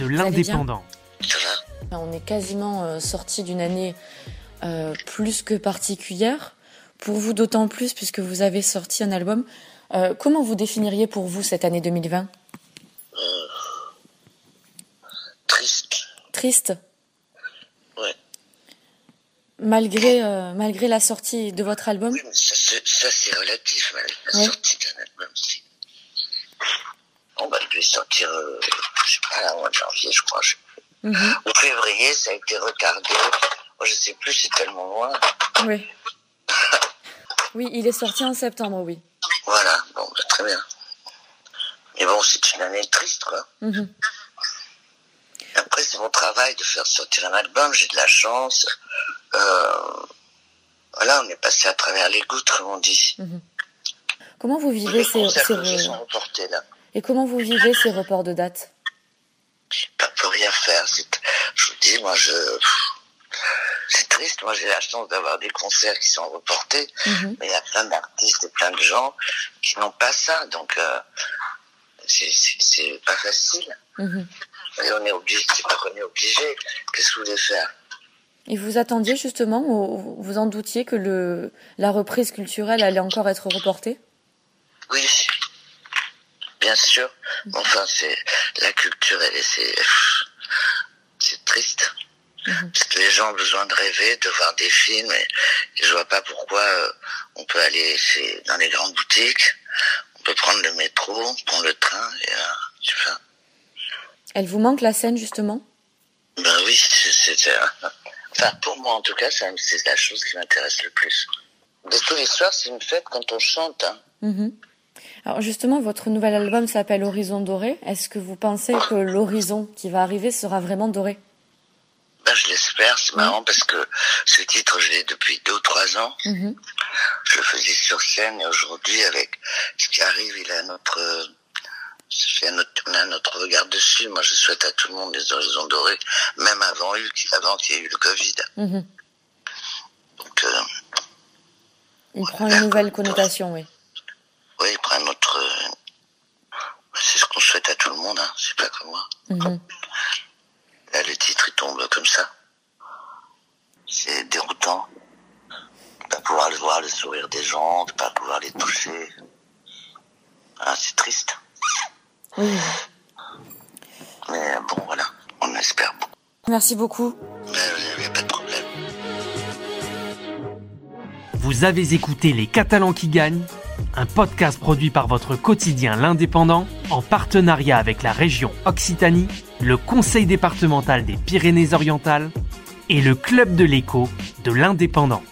de l'Indépendant. On est quasiment euh, sorti d'une année euh, plus que particulière. Pour vous, d'autant plus puisque vous avez sorti un album. Euh, comment vous définiriez pour vous cette année 2020 Triste. Triste Ouais. Malgré, euh, malgré la sortie de votre album? Oui, mais ça, c'est- ça, c'est relatif, mais la Ouais. sortie d'un album, c'est... On va lui sortir, euh, je sais pas, là, de janvier, je crois. je- Mhm. Au février, ça a été retardé. Oh, je sais plus, c'est tellement loin. Oui. Oui, il est sorti en septembre, oui. Voilà, bon, bah, très bien. Mais bon, c'est une année triste, quoi. Mhm. Après, c'est mon travail de faire sortir un album, j'ai de la chance. Euh, voilà, on est passé à travers les gouttes, comme on dit. Comment vous vivez Les ces, concerts ces sont reportés, là. Et comment vous vivez ces reports de date pas peut rien faire. Je vous dis, moi, je, c'est triste. Moi, j'ai la chance d'avoir des concerts qui sont reportés, Mhm. mais il y a plein d'artistes et plein de gens qui n'ont pas ça. Donc, euh, c'est, pas facile. Mhm. Et on est obligé, c'est pas qu'on est obligé. Qu'est-ce que vous voulez faire? Et vous attendiez justement, ou vous en doutiez que le, la reprise culturelle allait encore être reportée? Oui. Bien sûr. Enfin, c'est, la culture, elle est, c'est, c'est triste. Parce que les gens ont besoin de rêver, de voir des films, et, et je vois pas pourquoi euh, on peut aller chez, dans les grandes boutiques, on peut prendre le métro, prendre le train, et euh, tu vois. Elle vous manque la scène justement? Ben oui, c'est, euh, enfin, pour moi en tout cas, c'est la chose qui m'intéresse le plus. De tous les soirs, c'est une fête quand on chante, hein. Mhm. Alors justement, votre nouvel album s'appelle Horizon doré. Est-ce que vous pensez que l'horizon qui va arriver sera vraiment doré? Ben, je l'espère, c'est marrant parce que ce titre, je l'ai depuis deux ou trois ans. Mhm. Je le faisais sur scène et aujourd'hui, avec ce qui arrive, il a notre, un autre- on a notre regard dessus. Moi, je souhaite à tout le monde des horizons dorés, même avant, avant qu'il y ait eu le Covid. Mhm. Donc, euh, Il prend une nouvelle connotation, oui. Un autre, euh, c'est ce qu'on souhaite à tout le monde, hein. C'est pas comme moi. Mhm. Là, le titre, il tombe comme ça. C'est déroutant. De pas pouvoir le voir, le sourire des gens, de pas pouvoir les toucher. Ah, c'est triste. Oui. Mais bon, voilà. On espère beaucoup. Merci beaucoup. Mais il n'y a pas de problème. Vous avez écouté Les Catalans qui gagnent, un podcast produit par votre quotidien L'Indépendant en partenariat avec la région Occitanie, le Conseil départemental des Pyrénées-Orientales et le Club de l'écho de l'Indépendant.